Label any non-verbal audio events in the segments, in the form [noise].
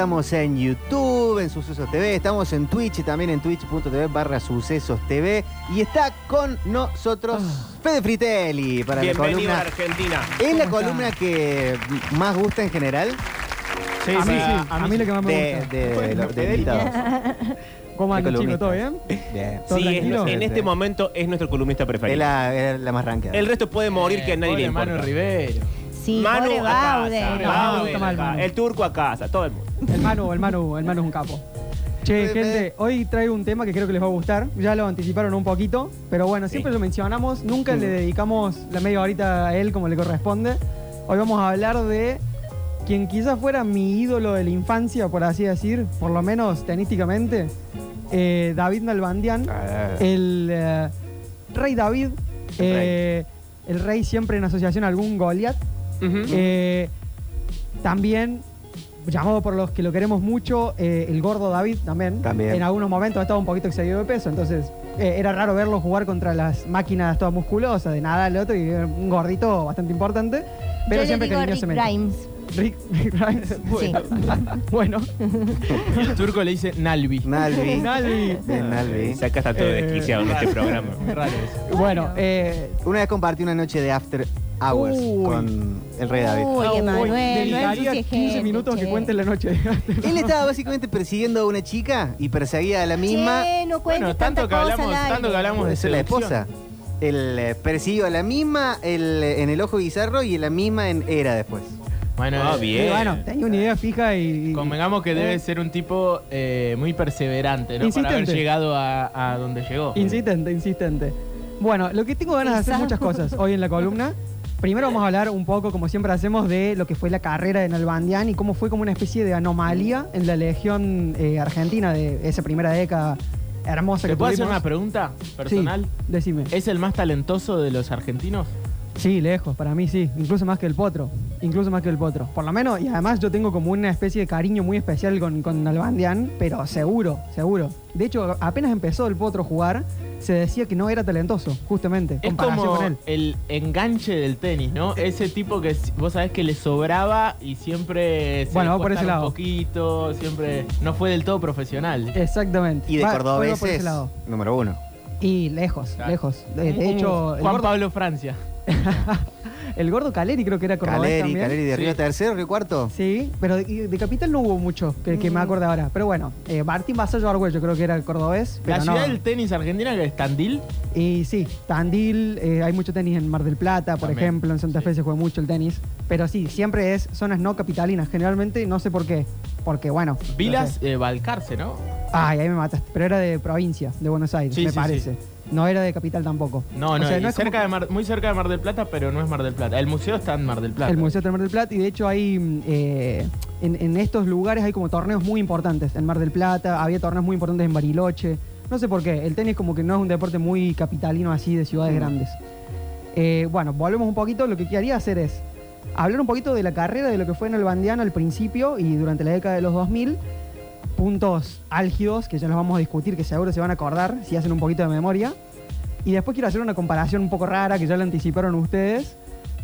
estamos en YouTube, en Sucesos TV, estamos en Twitch y también en twitch.tv barra Sucesos TV. Y está con nosotros Fede Fritelli para la Bienvenido columna. a Argentina. ¿Es la columna que más gusta en general? Sí, a mí sí, sí, a mí lo que más me gusta. de, de, los- de invitados. [laughs] ¿Cómo andan, chicos? ¿Todo bien? Bien. ¿Todo Sí, es- tranquilo? en este momento es nuestro columnista Es preferido. la, es la más rankeada. El resto puede morir que a nadie le importa. Manu Rivero. Sí, Manu a Baude. casa, Baude Baude, Manu. El turco a casa, todo el mundo. El Manu, el Manu, el Manu es un capo. Che, gente, hoy traigo un tema que creo que les va a gustar. Ya lo anticiparon un poquito, pero bueno, siempre lo mencionamos. Nunca le dedicamos la media horita a él como le corresponde. Hoy vamos a hablar de quien quizás fuera mi ídolo de la infancia, por así decir, por lo menos tenísticamente, eh, David Nalbandian. Ah, el eh, rey David, eh, el rey siempre en asociación a algún Goliat. Eh, también, llamado por los que lo queremos mucho, eh, el gordo David también. También. En algunos momentos estaba un poquito excedido de peso, entonces eh, era raro verlo jugar contra las máquinas todas musculosas de nada al otro y era un gordito bastante importante. Pero Yo siempre le digo Rick cariñosamente. Grimes. Rick, Rick Grimes. Sí. bueno, [laughs] Y el turco le dice Nalvi. Nalvi. [laughs] Nalvi. Bien, Nalvi. Saca está todo Eh, desquiciado en este programa. Raro eso. bueno, eh, Una vez compartí una noche de After Hours Uy. con el rey David. Uy, Emanuel, no dedicaría ensucies 15 gente, minutos que che. cuente la noche. Él estaba básicamente persiguiendo a una chica y perseguía a la misma. Che, no cuentes Bueno, tanto que hablamos, tanto que hablamos de ser la esposa. El eh, persiguió a la misma el, eh, en el ojo bizarro y la misma en era después. Bueno, Ah, eh, bien. Bueno, tenía una idea fija y. y- Convengamos que eh, debe ser un tipo eh, muy perseverante, ¿no? Para haber Insistente. llegado a, a donde llegó. Insistente, insistente. Bueno, lo que tengo ganas de hacer muchas cosas hoy en la columna. Primero vamos a hablar un poco, como siempre hacemos, de lo que fue la carrera de Nalbandian y cómo fue como una especie de anomalía en la legión eh, argentina de esa primera década hermosa que ¿Te puedo hacer tuvimos. una pregunta personal? Sí, decime. ¿Es el más talentoso de los argentinos? Sí, lejos, para mí sí, incluso más que el potro, incluso más que el potro. Por lo menos, y además yo tengo como una especie de cariño muy especial con, con Nalbandian, pero seguro, seguro. De hecho, apenas empezó el potro a jugar, se decía que no era talentoso, justamente, Es como con él. el enganche del tenis, ¿no? Ese tipo que vos sabés que le sobraba y siempre se Bueno, va por ese estar lado. un poquito, siempre no fue del todo profesional. Exactamente. Y de cordobeses, ese lado. número uno. Y lejos, Claro. lejos. De, de Un- hecho, Juan gordo, Pablo Francia. [laughs] el gordo Caleri creo que era cordobés Caleri, también. Caleri de Sí. Río Tercero, Río Cuarto. Sí, pero de, de Capital no hubo mucho, que, que me acuerdo ahora. Pero bueno, eh, Martín Vasallo Argüello creo que era el cordobés. Pero La no. ciudad del tenis argentina que es Tandil. Y sí, Tandil, eh, hay mucho tenis en Mar del Plata, por También. ejemplo, en Santa Fe se juega mucho el tenis. Pero sí, siempre es zonas no capitalinas, generalmente, no sé por qué. Porque bueno. no Vilas sé. eh, Balcarce, ¿no? Ay, ahí me mataste. Pero era de provincia, de Buenos Aires, Sí, me sí, parece. No era de capital tampoco. No, O no, sea, es como cerca de Mar- muy cerca de Mar del Plata, pero no es Mar del Plata. El museo está en Mar del Plata. El Museo de Mar del Plata y de hecho hay mm, eh, en, en estos lugares hay como torneos muy importantes. En Mar del Plata había torneos muy importantes en Bariloche. No sé por qué. El tenis como que no es un deporte muy capitalino así de ciudades Mm. grandes. Eh, bueno, volvemos un poquito. Lo que quería hacer es hablar un poquito de la carrera, de lo que fue en el Bandiano al principio y durante la década de los 2000. Puntos álgidos que ya los vamos a discutir, que seguro se van a acordar si hacen un poquito de memoria. Y después quiero hacer una comparación un poco rara que ya la anticiparon ustedes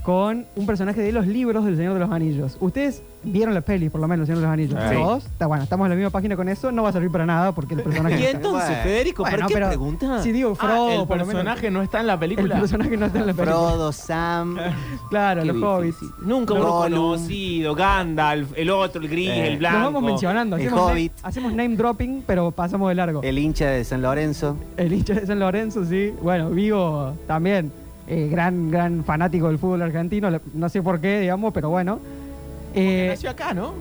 con un personaje de los libros del Señor de los Anillos. Ustedes vieron las pelis, por lo menos, del Señor de los Anillos. Sí. Todos. Está bueno, estamos en la misma página con eso. No va a servir para nada porque el personaje. Y entonces. Federico, Bueno, ¿por qué pero pregunta? Si digo Ah, Frodo, el por lo menos, personaje no está en la el película. personaje no está en la película. Frodo, Sam. [laughs] Claro, los hobbits. Nunca uno conocido, Gandalf, el otro, el gris, Eh. el blanco. Los vamos mencionando. El Hacemos, name, Hobbit. hacemos name dropping, pero pasamos de largo. El hincha de San Lorenzo. El hincha de San Lorenzo, sí. Bueno, Vigo también, eh, gran, gran fanático del fútbol argentino. No sé por qué, digamos, pero bueno. Eh, nació acá, ¿no?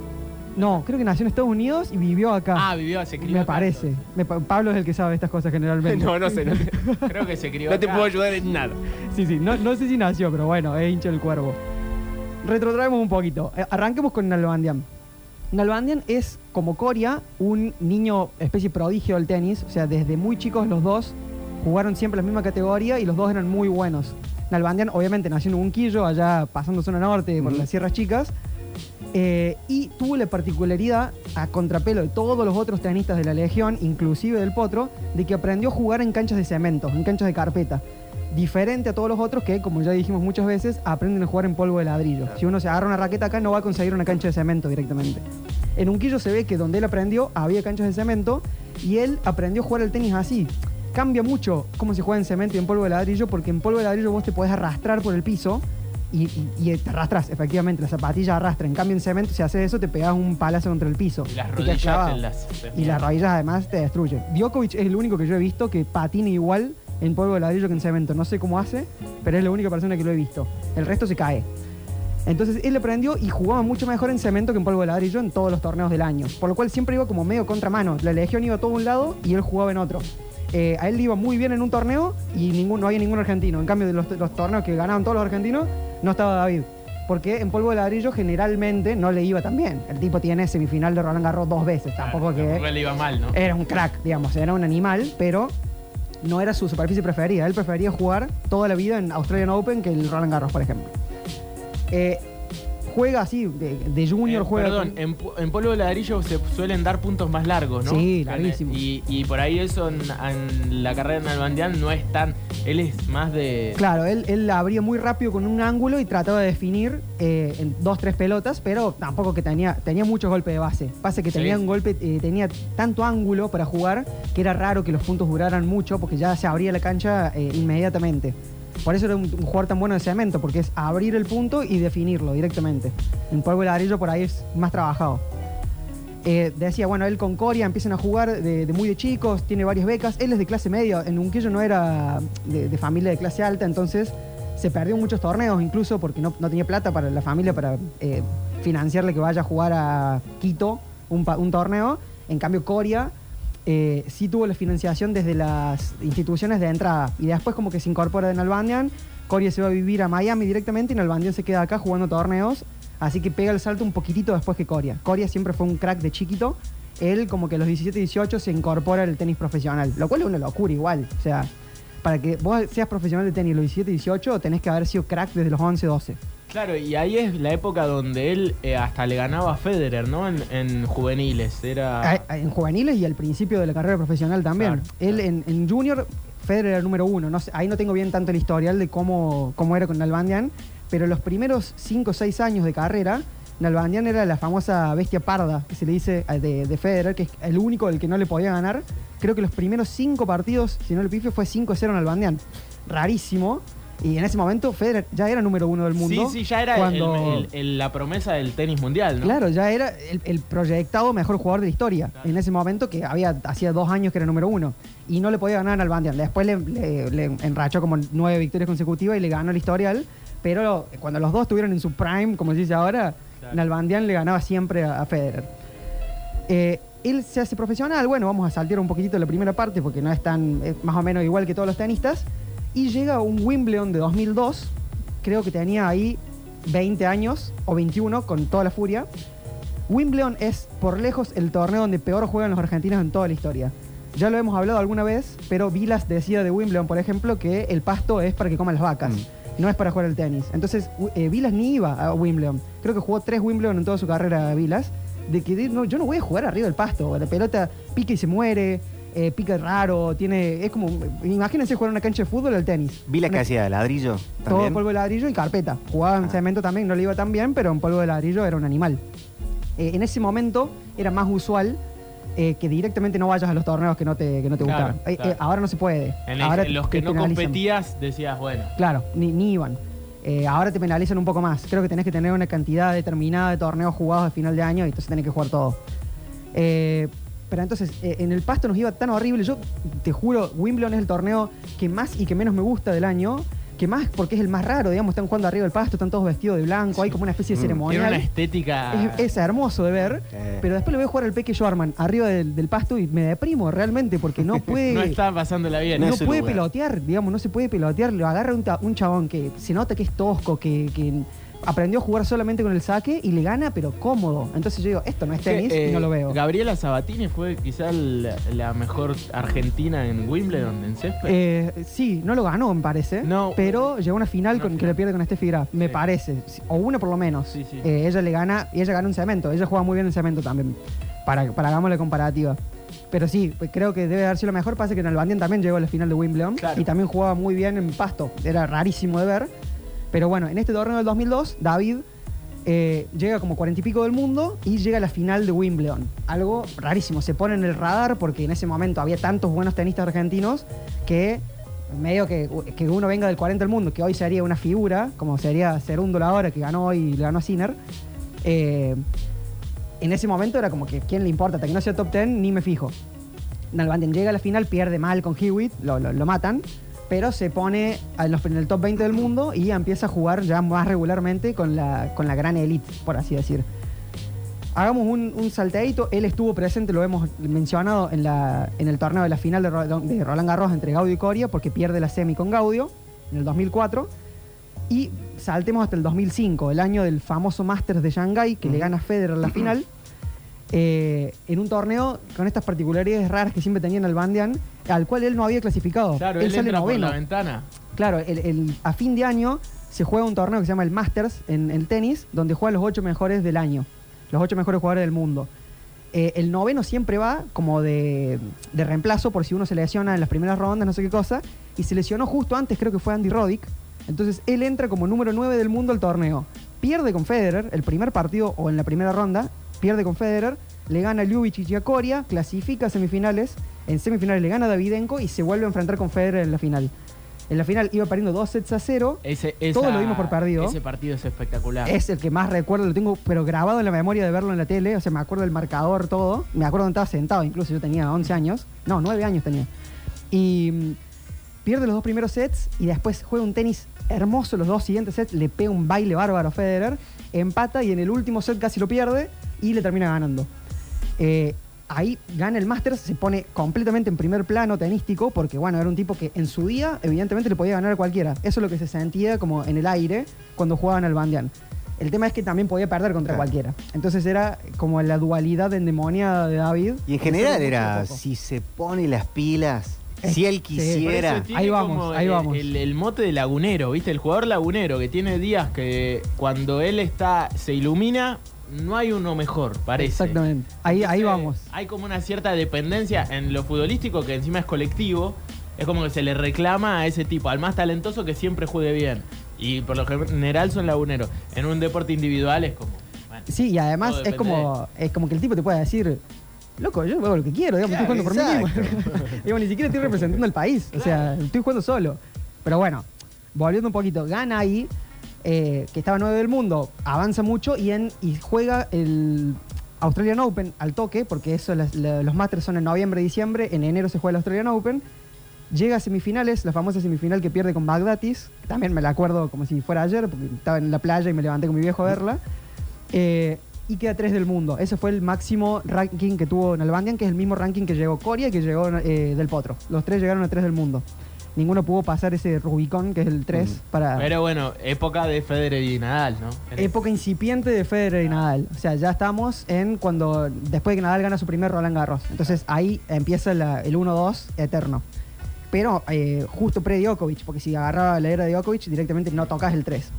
no, creo que nació en Estados Unidos y vivió acá. Ah, vivió, se crió me acá, parece. Me pa- Pablo es el que sabe estas cosas generalmente. [laughs] No, no sé, no, sé. [laughs] Creo que se crió No te acá. puedo ayudar en nada. Sí, sí, no, no sé si nació, pero bueno, es hincha del cuervo. Retrotraemos un poquito. Eh, arranquemos con Nalbandian. Nalbandian es, como Coria, un niño especie prodigio del tenis. O sea, desde muy chicos los dos jugaron siempre la misma categoría y los dos eran muy buenos. Nalbandian, obviamente, nació en Unquillo, allá pasando zona norte, por las Sierras Chicas. Eh, y tuvo la particularidad, a contrapelo de todos los otros tenistas de la Legión, inclusive del Potro, de que aprendió a jugar en canchas de cemento, en canchas de carpeta. Diferente a todos los otros que, como ya dijimos muchas veces, aprenden a jugar en polvo de ladrillo. Si uno se agarra una raqueta acá, no va a conseguir una cancha de cemento directamente. En Unquillo se ve que donde él aprendió había canchas de cemento y él aprendió a jugar el tenis así. Cambia mucho cómo se juega en cemento y en polvo de ladrillo, porque en polvo de ladrillo vos te podés arrastrar por el piso y, y- y te arrastras, efectivamente, la zapatilla arrastra. En cambio, en cemento, si haces eso, te pegas un palazo contra el piso. Y las rodillas te las- Y las rodillas además te destruyen. Djokovic es el único que yo he visto que patina igual en polvo de ladrillo que en cemento. No sé cómo hace, pero es la única persona que lo he visto. El resto se cae. Entonces él aprendió y jugaba mucho mejor en cemento que en polvo de ladrillo en todos los torneos del año. Por lo cual siempre iba como medio contramano. La legión iba a todo un lado y él jugaba en otro. Eh, a él le iba muy bien en un torneo y ningún, no había ningún argentino. En cambio, de los, los torneos que ganaban todos los argentinos, no estaba David. Porque en polvo de ladrillo generalmente no le iba tan bien. El tipo tiene semifinal de Roland Garros dos veces. Tampoco que Tampoco le iba mal, ¿no? era un crack, digamos, era un animal, pero no era su superficie preferida. Él prefería jugar toda la vida en Australian Open que el Roland Garros, por ejemplo. Eh, juega así, de, de junior Eh, juega. Perdón, con- en, en polvo de ladrillo se suelen dar puntos más largos, ¿no? Sí, larguísimos. Y, y por ahí eso en, en la carrera en Albandián no es tan. Él es más de. Claro, él, él la abría muy rápido con un ángulo y trataba de definir eh, en dos, tres pelotas, pero tampoco que tenía, tenía muchos golpes de base. Pasa que Sí. tenía un golpe, eh, tenía tanto ángulo para jugar que era raro que los puntos duraran mucho porque ya se abría la cancha eh, inmediatamente. Por eso era un, jugador tan bueno de cemento, porque es abrir el punto y definirlo directamente. En polvo de ladrillo por ahí es más trabajado. Eh, decía, bueno, él con Coria empiezan a jugar de, muy de chicos, tiene varias becas. Él es de clase media, en Unquillo no era de, familia de clase alta, entonces se perdió muchos torneos incluso porque no, no tenía plata para la familia para eh, financiarle que vaya a jugar a Quito un torneo. En cambio, Coria eh, sí tuvo la financiación desde las instituciones de entrada y después como que se incorpora en Albandian. Coria se va a vivir a Miami directamente y Albandian se queda acá jugando torneos. Así que pega el salto un poquitito después que Coria. Coria siempre fue un crack de chiquito. Él como que a los 17, 18 se incorpora al tenis profesional, lo cual es una locura igual. O sea, para que vos seas profesional de tenis a los 17, 18 tenés que haber sido crack desde los 11, 12. Claro, y ahí es la época donde él eh, hasta le ganaba a Federer, ¿no? En, en juveniles. Era. Ah, ah, En juveniles y al principio de la carrera profesional también. Claro, Él en, en junior, Federer era el número uno. No sé, ahí no tengo bien tanto el historial de cómo, cómo era con Nalbandian, pero los primeros 5 o 6 años de carrera, Nalbandian era la famosa bestia parda, que se le dice eh, de, de Federer, que es el único del que no le podía ganar. Creo que los primeros 5 partidos, si no le pifio, fue 5-0 Nalbandian. Rarísimo. Y en ese momento Federer ya era número uno del mundo. sí, sí, ya era el- cuando- el- el- la promesa del tenis mundial, ¿no? Claro, ya era el, el proyectado mejor jugador de la historia. Claro. En ese momento que había hacía dos años que era número uno. Y no le podía ganar al Bandian. Después le, le- le enrachó como nueve victorias consecutivas y le ganó el historial. Pero cuando los dos estuvieron en su prime, como se dice ahora, Claro. Nalbandian le ganaba siempre a, a Federer. Eh, él se hace profesional, bueno, vamos a saltear un poquitito la primera parte porque no es tan, es más o menos igual que todos los tenistas. Y llega a un Wimbledon de 2002, creo que tenía ahí 20 años o 21 con toda la furia. Wimbledon es por lejos el torneo donde peor juegan los argentinos en toda la historia. Ya lo hemos hablado alguna vez, pero Vilas decía de Wimbledon, por ejemplo, que el pasto es para que coman las vacas, no es para jugar el tenis. Entonces, eh, Vilas ni iba a Wimbledon. Creo que jugó tres Wimbledon en toda su carrera Vilas. De que no, yo no voy a jugar arriba del pasto. La pelota pica y se muere, eh, pica raro, tiene. Es como. Imagínense jugar una cancha de fútbol al tenis. Vi la Una- que hacía ladrillo. todo también. polvo de ladrillo y carpeta. Jugaba en Ah. cemento también, no le iba tan bien, pero en polvo de ladrillo era un animal. Eh, en ese momento era más usual eh, que directamente no vayas a los torneos que no te, que no te Claro, gustaban. Eh, claro. eh, ahora no se puede. En, el- ahora en los te que no penalizan. competías decías, bueno. Claro, ni, ni iban. Eh, ahora te penalizan un poco más. Creo que tenés que tener una cantidad determinada de torneos jugados a final de año y entonces tenés que jugar todo. Eh, pero entonces, eh, en el pasto nos iba tan horrible. Yo te juro, Wimbledon es el torneo que más y que menos me gusta del año. Que más porque es el más raro, digamos, están jugando arriba del pasto, están todos vestidos de blanco, hay como una especie de Mm. Tiene una estética. Es, es hermoso de ver, pero después lo veo jugar al Peque Schwarman arriba del, del pasto y me deprimo realmente porque no [laughs] puede, no no, está pasándola bien. No su puede lugar. pelotear, digamos, no se puede pelotear. Lo agarra un, chabón que se nota que es tosco, que, que aprendió a jugar solamente con el saque y le gana, pero cómodo. Entonces yo digo, esto no es tenis Que, eh, y no lo veo. Gabriela Sabatini fue quizá la, la mejor argentina en Wimbledon, en césped. Eh, sí, no lo ganó, me parece. No. pero llegó a una final con, que le pierde con Steffi Graf, me Sí. parece. O una por lo menos. Sí, sí. Eh, ella le gana, y ella gana un cemento. Ella juega muy bien en cemento también. Para, para hagamos la comparativa. Pero sí, pues creo que debe haber sido lo mejor. Pasa que en Albandien también llegó a la final de Wimbledon. Claro. Y también jugaba muy bien en pasto. Era rarísimo de ver. Pero bueno, en este torneo del 2002, David eh, llega como cuarenta y pico del mundo y llega a la final de Wimbledon. Algo rarísimo, se pone en el radar porque en ese momento había tantos buenos tenistas argentinos que medio que, que uno venga del 40 del mundo, que hoy sería una figura, como sería Cerundo la hora que ganó hoy y ganó a Sinner. eh, en ese momento era como que ¿quién le importa? Hasta que no sea top 10 ni me fijo. Nalbandian llega a la final, pierde mal con Hewitt, lo- lo matan, pero se pone en, los- en el top 20 del mundo y empieza a jugar ya más regularmente con la, con la gran elite, por así decir. Hagamos un, un salteadito, él estuvo presente, lo hemos mencionado en, la, en el torneo de la final de, Ro- de Roland Garros entre Gaudio y Coria, porque pierde la semi con Gaudio en el 2004. Y saltemos hasta el 2005, el año del famoso Masters de Shanghái, que le gana Federer la final, eh, en un torneo con estas particularidades raras que siempre tenía en el Bandian, al cual él no había clasificado. Claro, él, sale entra por noveno. la ventana. Claro, el- el- a fin de año se juega un torneo que se llama el Masters en el tenis, donde juegan los ocho mejores del año, los ocho mejores jugadores del mundo. Eh, el noveno siempre va como de, de reemplazo por si uno se lesiona en las primeras rondas, no sé qué cosa, y se lesionó justo antes, creo que fue Andy Roddick. Entonces él entra como número 9 del mundo al torneo. Pierde con Federer, el primer partido o en la primera ronda, pierde con Federer, le gana a Ljubicic y a Coria, clasifica a semifinales, en semifinales le gana Davidenko y se vuelve a enfrentar con Federer en la final. En la final iba perdiendo dos sets a cero. Ese, Todo esa- lo dimos por perdido. Ese partido es espectacular. Es el que más recuerdo, lo tengo pero grabado en la memoria de verlo en la tele. O sea, me acuerdo del marcador, todo. Me acuerdo donde estaba sentado, incluso yo tenía 11 años. No, 9 años tenía. Y mm, pierde los dos primeros sets y después juega un tenis hermoso los dos siguientes sets. Le pega un baile bárbaro a Federer. Empata y en el último set casi lo pierde y le termina ganando. Eh, ahí gana el Masters, se pone completamente en primer plano tenístico, porque bueno, era un tipo que en su día, evidentemente, le podía ganar a cualquiera. Eso es lo que se sentía como en el aire cuando jugaban al Bandian. El tema es que también podía perder contra Claro. cualquiera. Entonces era como la dualidad endemoniada de David. Y en general era, si se pone las pilas, Es- si él quisiera. Ahí vamos, ahí el- vamos. El, el mote de lagunero, ¿viste? El jugador lagunero que tiene días que cuando él está, se ilumina, no hay uno mejor, parece. Exactamente. Ahí, ahí vamos. Hay como una cierta dependencia en lo futbolístico que encima es colectivo. Es como que se le reclama a ese tipo, al más talentoso que siempre juegue bien. Y por lo general son laguneros. En un deporte individual es como. bueno, Sí, y además es como, es como que el tipo te puede decir, loco, yo hago lo que quiero, digamos, Claro, estoy jugando por mí mismo. [laughs] Digamos, ni siquiera estoy representando al país, o sea, estoy jugando solo. Pero bueno, volviendo un poquito, gana ahí, eh, que estaba 9 del mundo, avanza mucho y, juega el Australian Open al toque, porque eso los Masters son en noviembre, diciembre, en enero se juega el Australian Open. Llega a semifinales, la famosa semifinal que pierde con Bagdatis, que también me la acuerdo como si fuera ayer, porque estaba en la playa y me levanté con mi viejo a verla. Eh, y queda 3 del mundo. Ese fue el máximo ranking que tuvo Nalbandian, que es el mismo ranking que llegó Coria y que llegó eh, Del Potro. Los tres llegaron a 3 del mundo. Ninguno pudo pasar ese Rubicón, que es el 3, para Pero bueno, época de Federer y Nadal, ¿no? En- época incipiente de Federer y Nadal. O sea, ya estamos en cuando, después de que Nadal gana su primer Roland Garros. Entonces ahí empieza la- el 1-2 eterno. Pero eh, justo pre-Djokovic, porque si agarraba la era de Djokovic, directamente no tocas el 3.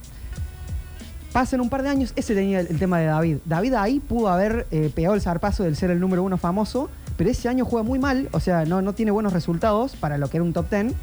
Pasan un par de años, ese tenía el, el tema de David. David ahí pudo haber eh, pegado el zarpazo del ser el número uno famoso, pero ese año juega muy mal, o sea, no, no tiene buenos resultados para lo que era un top 10.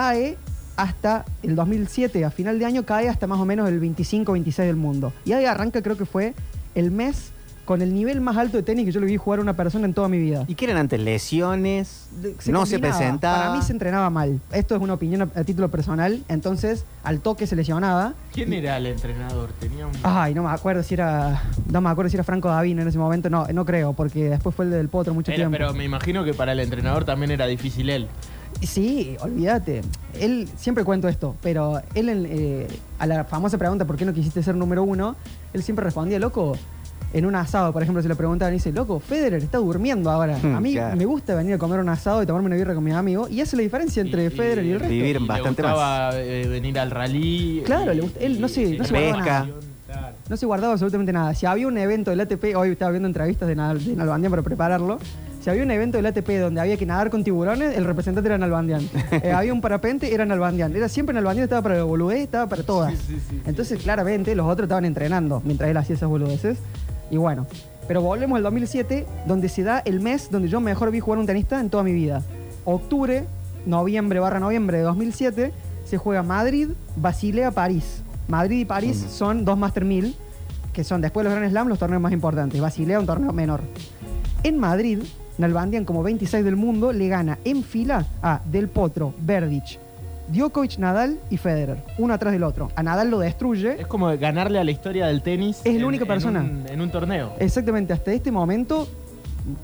Cae hasta el 2007, a final de año, cae hasta más o menos el 25-26 del mundo. Y ahí arranca, creo que fue el mes con el nivel más alto de tenis que yo le vi jugar a una persona en toda mi vida. ¿Y qué eran antes? ¿Lesiones? Se no se presentaba. Para mí se entrenaba mal. Esto es una opinión a, a título personal. Entonces, al toque se lesionaba. ¿Quién era el entrenador? Tenía un. Ay, no me acuerdo si era. No me acuerdo si era Franco Davino en ese momento. No, no creo, porque después fue el del Potro mucho Era- tiempo. pero me imagino que para el entrenador también era difícil él. Sí, olvídate. Él, siempre cuento esto, pero él en, eh, a la famosa pregunta ¿por qué no quisiste ser número uno? Él siempre respondía, loco, en un asado, por ejemplo, se le preguntaban y dice, loco, Federer está durmiendo ahora. Hmm, A mí claro. me gusta venir a comer un asado y tomarme una birra con mis amigos y hace la diferencia entre Y- Federer y el resto. Vivir y bastante le gustaba eh, venir al rally. Claro, y- le gusta- él no se- y- no se guardaba pesca. nada. No se guardaba absolutamente nada. Si había un evento del ATP, hoy estaba viendo entrevistas de, Nadal- de Nalbandian para prepararlo. Si había un evento del ATP donde había que nadar con tiburones, el representante era Nalbandian. [laughs] Eh, había un parapente, era Nalbandian. Era siempre Nalbandian, estaba para la boludez, estaba para todas. Sí, sí, sí, sí. Entonces, claramente, los otros estaban entrenando mientras él hacía esas boludeces. Y bueno, pero volvemos al 2007, donde se da el mes donde yo mejor vi jugar un tenista en toda mi vida. Octubre, noviembre barra noviembre de 2007, se juega Madrid, Basilea, París. Madrid y París son dos Master 1000 que son después de los Grand Slam los torneos más importantes. Basilea, un torneo menor. En Madrid, Nalbandian, como 26 del mundo, le gana en fila a Del Potro, Verdic, Djokovic, Nadal y Federer, uno atrás del otro. A Nadal lo destruye. Es como ganarle a la historia del tenis. Es la en- única en persona. un- En un, torneo. Exactamente, hasta este momento,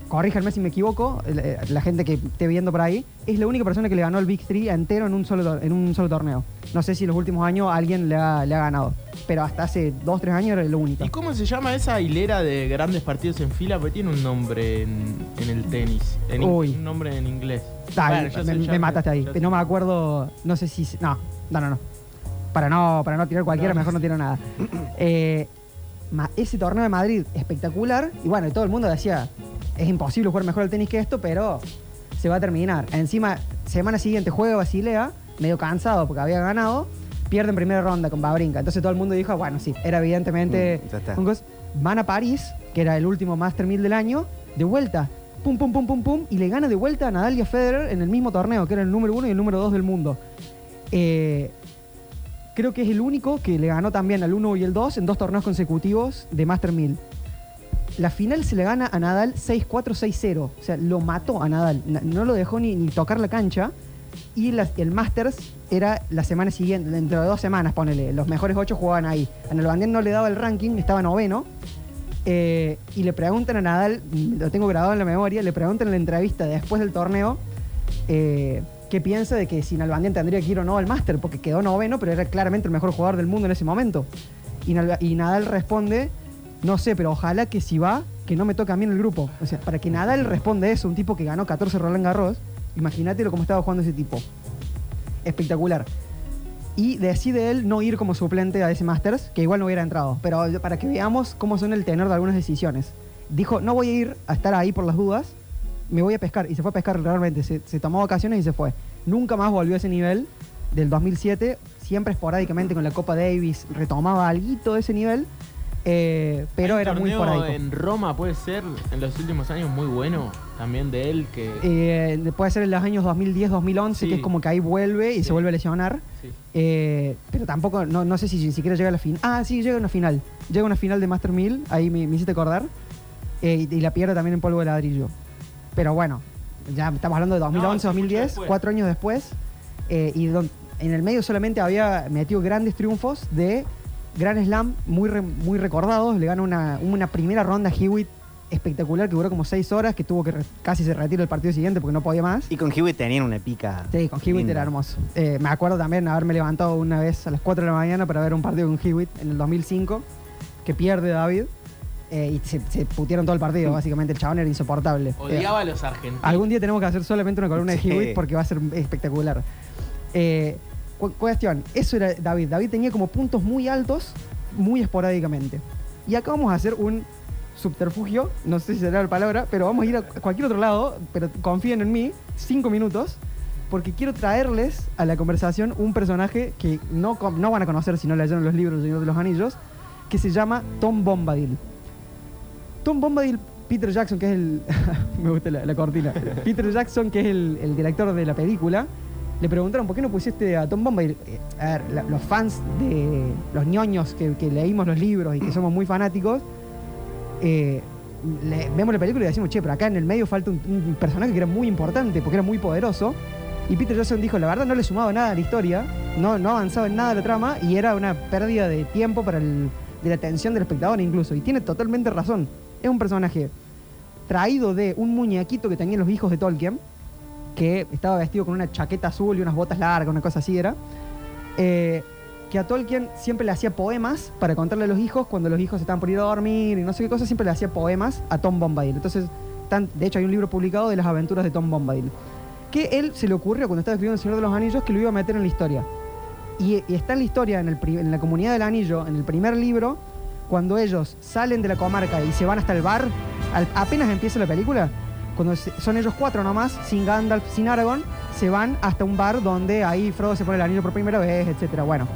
corríjanme si me equivoco, la, la gente que esté viendo por ahí, es la única persona que le ganó el Big Three entero en un solo, en un solo torneo. No sé si en los últimos años alguien le ha, le ha ganado, pero hasta hace dos, tres años era lo único. ¿Y cómo se llama esa hilera de grandes partidos en fila? Porque tiene un nombre en, en el tenis. En in- Uy. Un nombre en inglés. Dale, Bueno, me, mataste ahí. No me acuerdo, no sé si... No, no, no, no. Para no, para no tirar cualquiera, No, mejor no tiro nada. [clears throat] Eh, ese torneo de Madrid, espectacular. Y bueno, y todo el mundo decía, es imposible jugar mejor al tenis que esto, pero se va a terminar. Encima, semana siguiente juega Basilea, medio cansado porque había ganado, pierde en primera ronda con Babrinka. Entonces todo el mundo dijo, bueno, sí, era evidentemente... Mm, un Van a París, que era el último Master 1000 del año, de vuelta. Pum, pum, pum, pum, pum. Y le gana de vuelta a Nadal y a Federer en el mismo torneo, que era el número uno y el número dos del mundo. Eh, creo que es el único que le ganó también al 1 y el 2 en dos torneos consecutivos de Master 1000. La final se le gana a Nadal 6-4, 6-0. O sea, lo mató a Nadal. Na- No lo dejó ni, ni tocar la cancha. Y el Masters era la semana siguiente, dentro de dos semanas, ponele. Los mejores ocho jugaban ahí. A Nalbandian no le daba el ranking, estaba noveno. Eh, y le preguntan a Nadal, lo tengo grabado en la memoria, le preguntan en la entrevista después del torneo eh, qué piensa de que si Nalbandian tendría que ir o no al Master, porque quedó noveno, pero era claramente el mejor jugador del mundo en ese momento. Y, y Nadal responde, no sé, pero ojalá que si va, que no me toque a mí en el grupo. O sea, para que Nadal responda eso, un tipo que ganó 14 Roland Garros, imagínate lo cómo estaba jugando ese tipo. Espectacular. Y decide él no ir como suplente a ese Masters, que igual no hubiera entrado, pero para que veamos cómo son el tenor de algunas decisiones. Dijo, no voy a ir a estar ahí por las dudas, me voy a pescar. Y se fue a pescar realmente, se, se tomó vacaciones y se fue. Nunca más volvió a ese nivel del 2007, siempre esporádicamente con la Copa Davis, retomaba algo de ese nivel, eh, pero era muy esporádico. En Roma puede ser en los últimos años muy bueno también de él que Eh, puede ser en los años 2010-2011, Sí. que es como que ahí vuelve y Sí. se vuelve a lesionar. sí. Eh, pero tampoco, no, no sé si ni siquiera llega a la final. Ah, sí, llega a una final. Llega a una final de Master 1000, ahí me, me hiciste acordar. Y, y la pierde también en polvo de ladrillo. Pero bueno, ya estamos hablando de 2011, sí, mucho 2010, después. cuatro años después. y don- en el medio solamente había metido grandes triunfos de Grand Slam muy, re- muy recordados. Le gana una, una primera ronda a Hewitt espectacular que duró como seis horas, que tuvo que re- casi se retira el partido siguiente porque no podía más. Y con Hewitt tenían una pica. Sí, con Hewitt linda. era hermoso. Eh, me acuerdo también haberme levantado una vez a las 4 de la mañana para ver un partido con Hewitt en el 2005, que pierde David. eh, y se, se putearon todo el partido, básicamente. El chabón era insoportable. Eh, Odiaba a los argentinos. algún día tenemos que hacer solamente una columna de. Hewitt porque va a ser espectacular. Eh, cu- cuestión, eso era David. David tenía como puntos muy altos, muy esporádicamente. Y acá vamos a hacer un subterfugio, no sé si será la palabra, pero vamos a ir a cualquier otro lado, pero confíen en mí, cinco minutos, porque quiero traerles a la conversación un personaje que no, no van a conocer si no leyeron los libros del Señor de los Anillos, que se llama Tom Bombadil. Tom Bombadil, Peter Jackson, que es el. [laughs] me gusta la, la cortina. Peter Jackson, que es el, el director de la película, le preguntaron por qué no pusiste a Tom Bombadil. Eh, a ver, los fans de. los ñoños que, leímos los libros y que somos muy fanáticos, eh, vemos la película y decimos, che, pero acá en el medio falta un, un personaje que era muy importante porque era muy poderoso. Y Peter Jackson dijo, la verdad no le sumaba nada a la historia, no, no avanzaba en nada de la trama y era una pérdida de tiempo para el, de la atención del espectador incluso. Y tiene totalmente razón. Es un personaje traído de un muñequito que tenían los hijos de Tolkien, que estaba vestido con una chaqueta azul y unas botas largas, una cosa así era. eh, que a Tolkien siempre le hacía poemas para contarle a los hijos cuando los hijos estaban por ir a dormir y no sé qué cosa, siempre le hacía poemas a Tom Bombadil. Entonces, tan- de hecho hay un libro publicado de las aventuras de Tom Bombadil. Que él se le ocurrió cuando estaba escribiendo El Señor de los Anillos que lo iba a meter en la historia. Y, y está en la historia, en, la comunidad del anillo, en el primer libro, cuando ellos salen de la comarca y se van hasta el bar, apenas empieza la película, cuando son ellos cuatro nomás, sin Gandalf, sin Aragorn, se van hasta un bar donde ahí Frodo se pone el anillo por primera vez, etcétera. Bueno,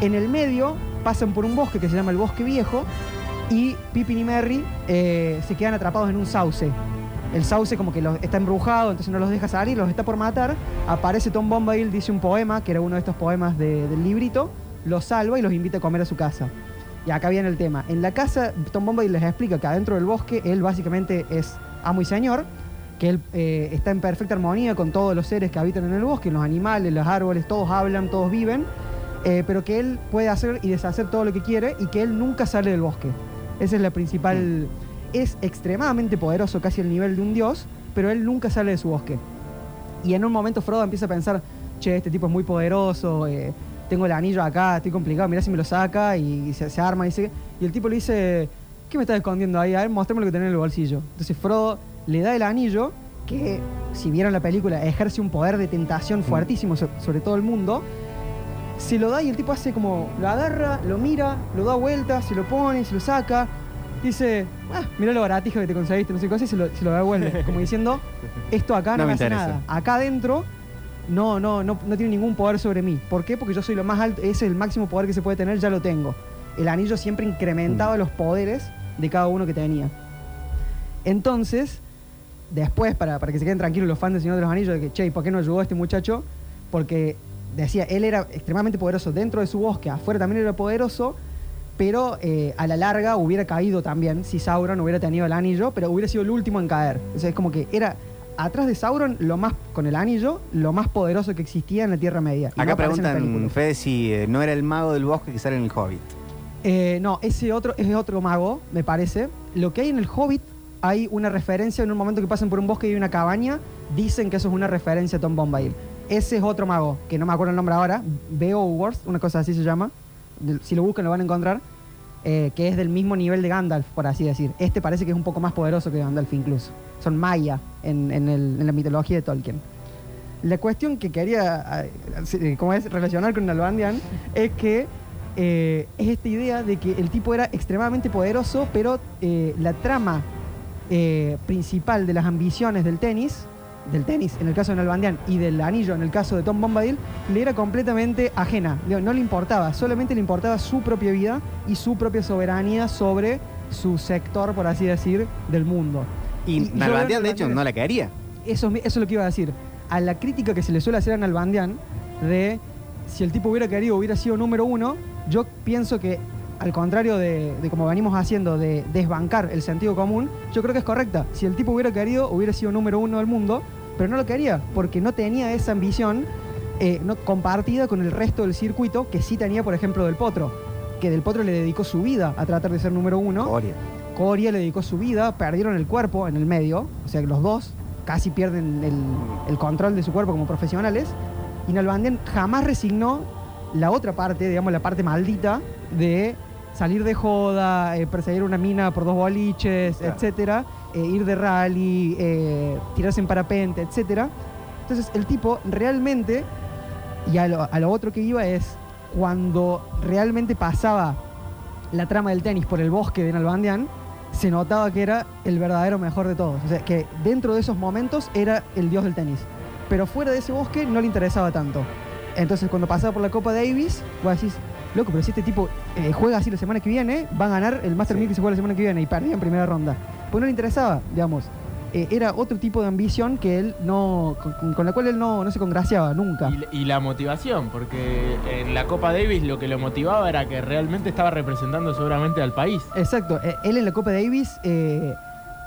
en el medio pasan por un bosque que se llama el Bosque Viejo y Pippin y Merry eh, se quedan atrapados en un sauce. El sauce como que los- está embrujado, entonces no los deja salir, los está por matar. Aparece Tom Bombadil, dice un poema, que era uno de estos poemas de- del librito, los salva y los invita a comer a su casa. Y acá viene el tema. En la casa, Tom Bombadil les explica que adentro del bosque él básicamente es amo y señor, que él eh, está en perfecta armonía con todos los seres que habitan en el bosque, los animales, los árboles, todos hablan, todos viven, eh, pero que él puede hacer y deshacer todo lo que quiere y que él nunca sale del bosque. Esa es la principal... Es extremadamente poderoso, casi al nivel de un dios, pero él nunca sale de su bosque. Y en un momento Frodo empieza a pensar, che, este tipo es muy poderoso, eh, tengo el anillo acá, estoy complicado, mirá si me lo saca y se, se arma y dice, y el tipo le dice, ¿qué me estás escondiendo ahí? A ver, mostrame lo que tenés en el bolsillo. Entonces Frodo le da el anillo, que si vieron la película ejerce un poder de tentación fuertísimo so- sobre todo el mundo. Se lo da y el tipo hace como, lo agarra, lo mira, lo da vuelta, se lo pone, se lo saca. Dice, ah, mira lo baratija que te conseguiste, no sé qué cosa, y se lo, se lo devuelve. [laughs] Como diciendo, esto acá no, No me me hace interesa. nada. Acá adentro no, no, no, no tiene ningún poder sobre mí. ¿Por qué? Porque yo soy lo más alto, ese es el máximo poder que se puede tener, ya lo tengo. El anillo siempre incrementaba los poderes de cada uno que tenía. Entonces, después, para, para que se queden tranquilos los fans del Señor de los Anillos, de que, che, ¿y ¿por qué no ayudó a este muchacho? Porque decía, él era extremadamente poderoso dentro de su bosque, afuera también era poderoso, pero eh, a la larga hubiera caído también si Sauron hubiera tenido el anillo, pero hubiera sido el último en caer. O sea, es como que era atrás de Sauron lo más con el anillo, lo más poderoso que existía en la Tierra Media. No Acá preguntan. Fede, si eh, no era el mago del bosque que sale en el Hobbit. Eh, no, ese otro es otro mago, me parece. Lo que hay en el Hobbit, hay una referencia en un momento que pasan por un bosque y hay una cabaña, dicen que eso es una referencia a Tom Bombadil. Ese es otro mago, que no me acuerdo el nombre ahora, Beowulf, una cosa así se llama. Si lo buscan lo van a encontrar. eh, que es del mismo nivel de Gandalf, por así decir. Este parece que es un poco más poderoso que Gandalf incluso. Son maya en, la mitología de Tolkien. La cuestión que quería, eh, es, relacionar con Nalbandian es que eh, es esta idea de que el tipo era extremadamente poderoso, pero eh, la trama eh, principal de las ambiciones del tenis, del tenis en el caso de Nalbandian y del anillo en el caso de Tom Bombadil, le era completamente ajena. No le importaba, solamente le importaba su propia vida y su propia soberanía sobre su sector, por así decir, del mundo. Y, Y- Nalbandian, de hecho, no la quería. Eso, eso es lo que iba a decir. A la crítica que se le suele hacer a Nalbandian de si el tipo hubiera querido, hubiera sido número uno, yo pienso que al contrario de, de como venimos haciendo, de desbancar el sentido común, yo creo que es correcta. Si el tipo hubiera querido, hubiera sido número uno del mundo, pero no lo quería, porque no tenía esa ambición eh, no, compartida con el resto del circuito que sí tenía, por ejemplo, Del Potro. Que Del Potro le dedicó su vida a tratar de ser número uno. Coria. Coria le dedicó su vida, perdieron el cuerpo en el medio, o sea que los dos casi pierden el, el control de su cuerpo como profesionales. Y Nalbandian jamás resignó la otra parte, digamos la parte maldita, de salir de joda, eh, perseguir una mina por dos boliches, Claro. etcétera, eh, ir de rally, eh, tirarse en parapente, etcétera. Entonces el tipo realmente, y a lo, a lo otro que iba es, cuando realmente pasaba la trama del tenis por el bosque de Nalbandian, se notaba que era el verdadero mejor de todos. O sea, que dentro de esos momentos era el dios del tenis. Pero fuera de ese bosque no le interesaba tanto. Entonces, cuando pasaba por la Copa Davis, vos decís, loco, pero si este tipo eh, juega así la semana que viene, va a ganar el Master Sí. 1000 que se juega la semana que viene y perdía en primera ronda. Pues no le interesaba, digamos. Eh, era otro tipo de ambición que él no. con, con la cual él no, no se congraciaba nunca. Y, y la motivación, porque en la Copa Davis lo que lo motivaba era que realmente estaba representando seguramente al país. Exacto. Eh, Él en la Copa Davis eh,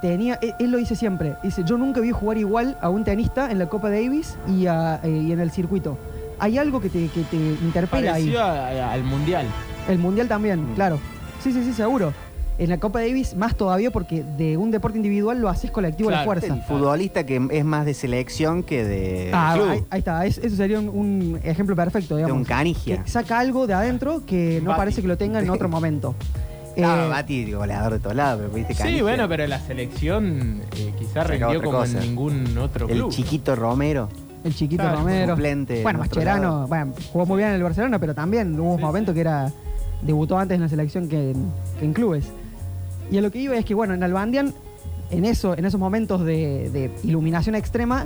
tenía. Él, él lo dice siempre. Dice: Yo nunca vi jugar igual a un tenista en la Copa Davis y, a- y en el circuito. Hay algo que te, que te interpela ahí. A- a- al Mundial. El mundial también, Mm. claro. Sí, sí, sí, seguro. En la Copa Davis más todavía porque de un deporte individual lo haces colectivo a la Claro. fuerza. El futbolista que es más de selección que de Ah, club, ahí, ahí está. Es- eso sería un, un ejemplo perfecto, de digamos. un canigia. Que saca algo de adentro que no Bati. parece que lo tenga en otro momento. [laughs] Ah, Eh, Bati, goleador de todos lados, pero viste Sí, Canigia. bueno, pero la selección eh, quizás otra como cosa. en ningún otro El club. chiquito Romero. El chiquito Claro, Romero. Bueno, Mascherano, bueno, jugó muy bien en el Barcelona, pero también hubo un Sí, momento sí. que era. debutó antes en la selección que en, que en clubes. Y a lo que iba es que, bueno, en Albandian, en eso, en esos momentos de, de iluminación extrema,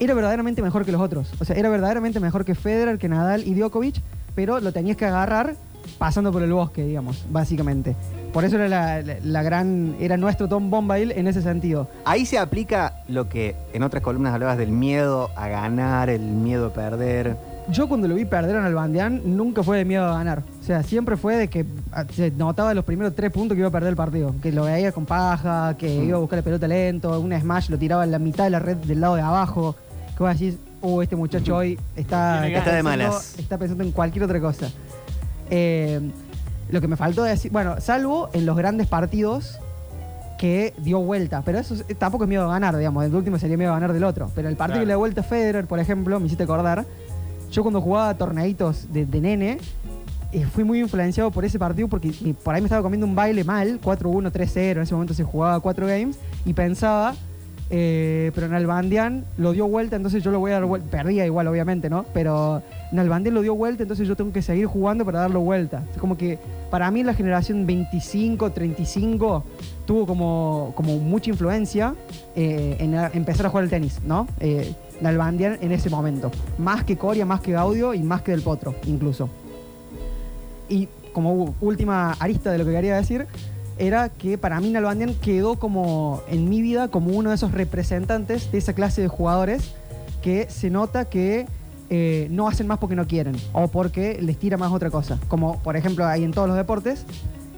era verdaderamente mejor que los otros. O sea, era verdaderamente mejor que Federer, que Nadal y Djokovic, pero lo tenías que agarrar pasando por el bosque, digamos, básicamente. Por eso era la, la- la gran. era nuestro Tom Bombadil en ese sentido. Ahí se aplica lo que en otras columnas hablabas del miedo a ganar, el miedo a perder. Yo cuando lo vi perder en el Bandeán nunca fue de miedo a ganar. O sea, siempre fue de que ah, se notaba los primeros tres puntos que iba a perder el partido. Que lo veía con paja, que Mm. iba a buscar el pelota lento, un smash lo tiraba en la mitad de la red del lado de abajo. Que vos decís, uh, este muchacho hoy está, Está de malas. está pensando en cualquier otra cosa. Eh, lo que me faltó decir, bueno, salvo en los grandes partidos que dio vuelta, pero eso es- tampoco es miedo a ganar, digamos, el último sería miedo a ganar del otro, pero el partido Claro. que le dio vuelta a Federer, por ejemplo, me hiciste acordar, yo cuando jugaba torneitos de, de nene, eh, fui muy influenciado por ese partido porque eh, por ahí me estaba comiendo un baile mal, 4-1, 3-0, en ese momento se jugaba 4 games, y pensaba, eh, pero en Albandian lo dio vuelta, entonces yo lo voy a dar vuelta, perdía igual obviamente, ¿no? Pero en Albandian lo dio vuelta, entonces yo tengo que seguir jugando para darlo vuelta. Es como que para mí la generación 25, 35 tuvo como, como mucha influencia eh, en empezar a jugar el tenis, ¿no? Eh, Nalbandian en ese momento. Más que Coria, más que Gaudio y más que Del Potro, incluso. Y como última arista de lo que quería decir, era que para mí Nalbandian quedó como en mi vida como uno de esos representantes de esa clase de jugadores que se nota que eh, no hacen más porque no quieren o porque les tira más otra cosa. Como por ejemplo hay en todos los deportes.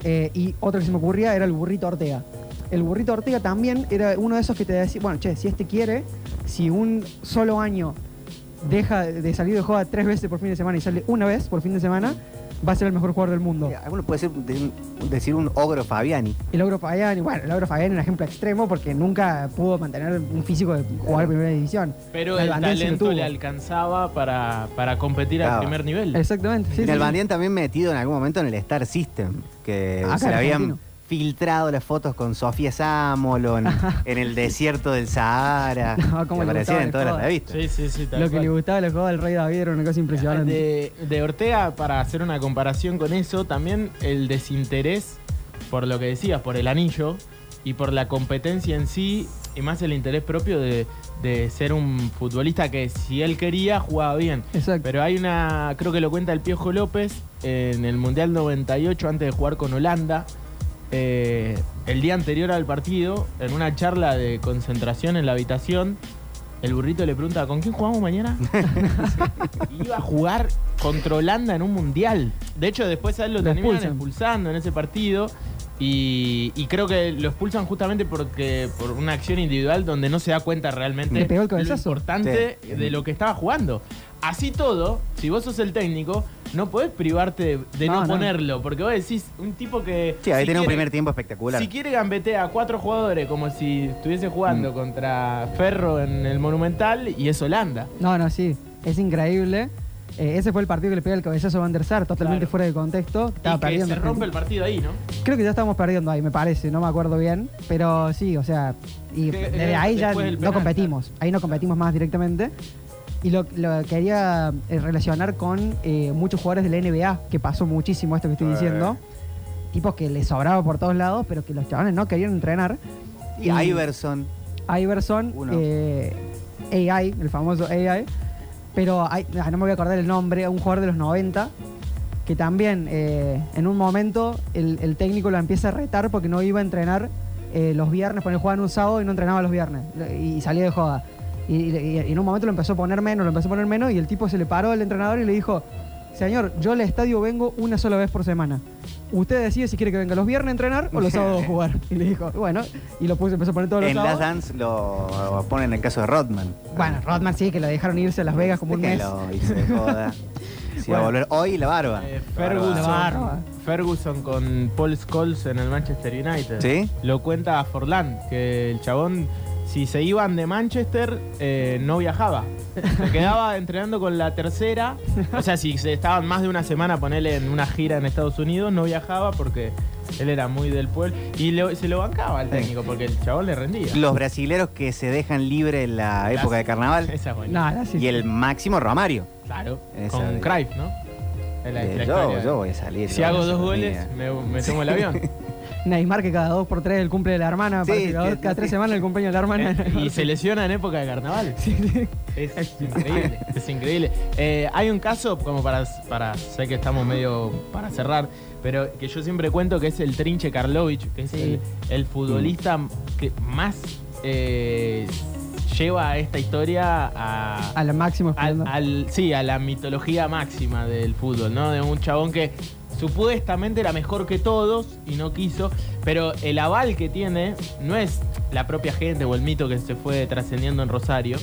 eh, y otro que se me ocurría era el burrito Ortega. El burrito Ortega también era uno de esos que te decía, bueno, che, si este quiere, si un solo año deja de salir de joda tres veces por fin de semana y sale una vez por fin de semana, va a ser el mejor jugador del mundo. Eh, Alguno puede ser de- decir un ogro Fabiani. El Ogro Fabiani, bueno, el Ogro Fabiani es un ejemplo extremo porque nunca pudo mantener un físico de jugar en primera división. Pero el talento le alcanzaba para, para competir Claro. al primer nivel. Exactamente. sí, sí, el sí. También metido en algún momento en el Star System, que Acá se le habían Argentino. Filtrado las fotos con Sofía Samolo [laughs] en, el desierto del Sahara, [laughs] No, cómo que le aparecían gustaba en el todas las revistas. Sí, sí, sí. Lo que cual. le gustaba le jugaba al Rey David era una cosa impresionante. De, de Ortega, para hacer una comparación con eso, también el desinterés por lo que decías, por el anillo y por la competencia en sí, y más el interés propio de, de ser un futbolista que si él quería jugaba bien. Exacto. Pero hay una, creo que lo cuenta el Piojo López, en el Mundial 98, antes de jugar con Holanda, eh, el día anterior al partido, en una charla de concentración en la habitación, el burrito le pregunta, ¿con quién jugamos mañana? [laughs] [laughs] Iba a jugar contra Holanda en un Mundial. De hecho, después a él lo Lo terminan expulsan. expulsando en ese partido. Y, y creo que lo expulsan justamente porque por una acción individual donde no se da cuenta realmente pegó el lo importante Sí. de lo que estaba jugando. Así todo, si vos sos el técnico, no podés privarte de, de no, ponerlo, porque vos decís, un tipo que... Sí, ahí si tenía un primer tiempo espectacular. Si quiere gambetea a cuatro jugadores como si estuviese Mm. jugando contra Ferro en el Monumental y es Holanda. No, no, sí. Es increíble. Eh, ese fue el partido que le pega el cabezazo a Van der Sar, totalmente Claro. fuera de contexto. Estaba y que perdiendo. se rompe el partido ahí, ¿no? Creo que ya estábamos perdiendo ahí, me parece, no me acuerdo bien. Pero sí, o sea, y desde ahí ya no competimos. Ahí no competimos más directamente. Y lo, lo quería eh, relacionar con eh, muchos jugadores de la NBA, que pasó muchísimo esto que estoy Eh. diciendo. Tipos que les sobraba por todos lados, pero que los chavales no querían entrenar. Y Y- Iverson. Iverson, eh, AI, el famoso AI, pero hay- ah, no me voy a acordar el nombre, un jugador de los 90, que también eh, en un momento el, el técnico lo empieza a retar porque no iba a entrenar eh, los viernes, porque jugaban un sábado y no entrenaba los viernes, y, salía de joda. Y, y- y en un momento lo empezó a poner menos, lo empezó a poner menos, y el tipo se le paró al entrenador y le dijo, señor, yo al estadio vengo una sola vez por semana. Usted decide si quiere que venga los viernes a entrenar o los sábados a jugar. [laughs] Y le dijo, bueno, y lo puso, empezó a poner todos los En Last sábados. Dance lo ponen en el caso de Rodman. Bueno, Rodman sí, que lo dejaron irse a Las Vegas como un mes. De joda. [laughs] Si va a Bueno. volver hoy, la barba. Eh. Ferguson, La barba. Ferguson con Paul Scholes en el Manchester United. ¿Sí? Lo cuenta Forlán, que el chabón, si se iban de Manchester, eh, no viajaba. Se quedaba [laughs] entrenando con la tercera. O sea, si se estaban más de una semana, ponerle en una gira en Estados Unidos, no viajaba porque él era muy del pueblo. Y lo- se lo bancaba al técnico porque el chabón le rendía. Los brasileros que se dejan libre en la época de carnaval. Esa es buena. Y el máximo Romario. Claro, Esa con Cruyff, ¿no? Es la- Eh, la yo, historia. yo voy a salir. Si yo hago dos goles, me tomo el avión. [laughs] Neymar que cada dos por tres el cumple de la hermana, Sí, parece que cada, sí, cada sí. tres semanas el cumpleaños de la hermana. Eh, y [laughs] se lesiona en época de carnaval. Es increíble, es increíble. Eh, hay un caso, como para, para, sé que estamos medio para cerrar, pero que yo siempre cuento que es el Trinche Karlovich, que es Sí. el, el futbolista que más eh, lleva a esta historia a, Al máximo al- sí, a la mitología máxima del fútbol, ¿no? De un chabón que supuestamente era mejor que todos y no quiso, pero el aval que tiene no es la propia gente o el mito que se fue trascendiendo en Rosario,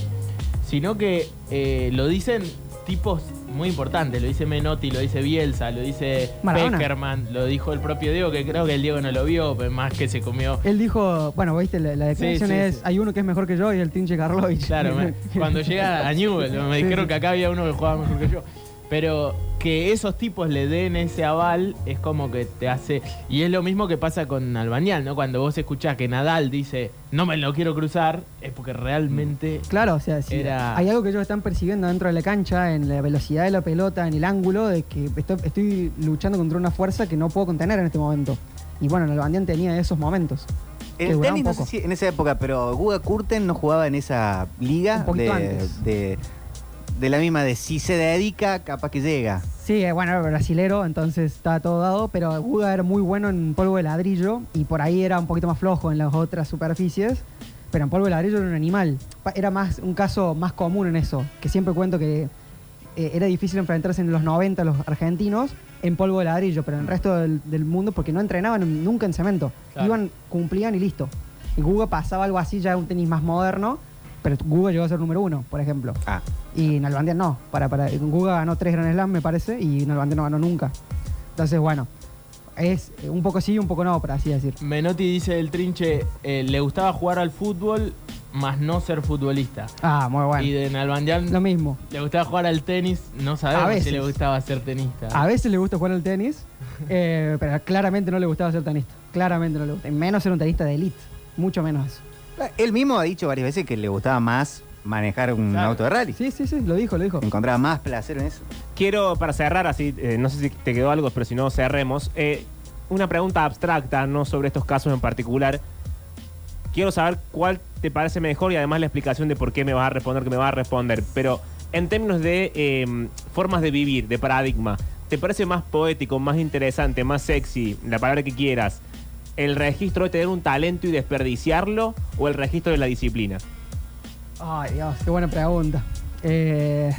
sino que eh, lo dicen tipos muy importantes, lo dice Menotti, lo dice Bielsa, lo dice Maradona. Peckerman, lo dijo el propio Diego, que creo que el Diego no lo vio, pero más que se comió Él dijo, bueno, viste, la, la Sí, sí, es, sí. hay uno que es mejor que yo y el Tinche Karlovich. Claro, [laughs] me- cuando llega a Newell, me dijeron que acá había uno que jugaba mejor que yo. Pero que esos tipos le den ese aval es como que te hace. Y es lo mismo que pasa con Albanial, ¿no? Cuando vos escuchás que Nadal dice, no me lo quiero cruzar, es porque realmente. Claro, o sea, si Era- hay algo que ellos están percibiendo dentro de la cancha, en la velocidad de la pelota, en el ángulo, de que estoy, estoy luchando contra una fuerza que no puedo contener en este momento. Y bueno, el Bandián tenía esos momentos. En el tenis, no sé si en esa época, pero Guga Kurten no jugaba en esa liga Un poquito de, antes. de, de la misma de si se dedica, capaz que llega. Sí, eh, bueno, era brasilero, entonces estaba todo dado, pero Guga era muy bueno en polvo de ladrillo y por ahí era un poquito más flojo en las otras superficies, pero en polvo de ladrillo era un animal. Era más un caso más común en eso, que siempre cuento que eh, era difícil enfrentarse en los 90 los argentinos en polvo de ladrillo, pero en el resto del, del mundo porque no entrenaban en- nunca en cemento. Claro. Iban, cumplían y listo. Y Guga pasaba algo así, ya un tenis más moderno, pero Guga llegó a ser número uno, por ejemplo. Ah, Y Nalbandian no. Para, para, Guga ganó tres Grand Slam, me parece, y Nalbandian no ganó nunca. Entonces, bueno, es un poco sí y un poco no, por así decir. Menotti dice del trinche, eh, le gustaba jugar al fútbol, más no ser futbolista. Ah, muy bueno. Y de Nalbandian Lo mismo. le gustaba jugar al tenis, no sabemos si le gustaba ser tenista. A veces le gusta jugar al tenis, [laughs] eh, pero claramente no le gustaba ser tenista. Claramente no le gusta. Y menos ser un tenista de elite. Mucho menos eso. Él mismo ha dicho varias veces que le gustaba más manejar un Claro. auto de rally. Sí, sí, sí, lo dijo, lo dijo. Encontraba más placer en eso. Quiero, para cerrar así, eh, no sé si te quedó algo, pero si no, cerremos. eh, una pregunta abstracta, no sobre estos casos en particular. Quiero saber cuál te parece mejor y además la explicación de por qué me vas a responder, que me vas a responder. Pero en términos de eh, formas de vivir, de paradigma, ¿te parece más poético, más interesante, más sexy, la palabra que quieras, el registro de tener un talento y desperdiciarlo o el registro de la disciplina? Ay, Dios, qué buena pregunta. Eh,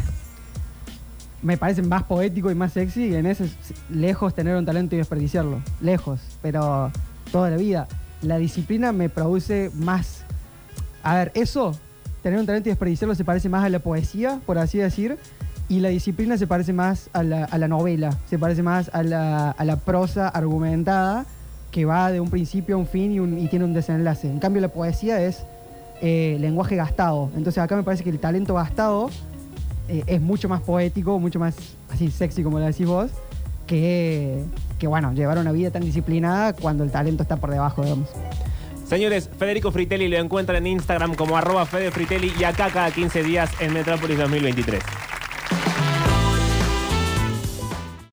me parece más poético y más sexy en ese lejos tener un talento y desperdiciarlo. Lejos, pero toda la vida. La disciplina me produce más. A ver, eso, tener un talento y desperdiciarlo se parece más a la poesía, por así decir. Y la disciplina se parece más a la, a la novela, se parece más a a la prosa argumentada que va de un principio a un fin y, tiene un desenlace. En cambio, la poesía es eh, lenguaje gastado. Entonces acá me parece que el talento gastado eh, es mucho más poético, mucho más así sexy como lo decís vos, que, que bueno, llevar una vida tan disciplinada cuando el talento está por debajo, digamos. Señores, Federico Fritelli lo encuentran en Instagram como arroba Fede Fritelli y acá cada 15 días en Metrópolis 2023.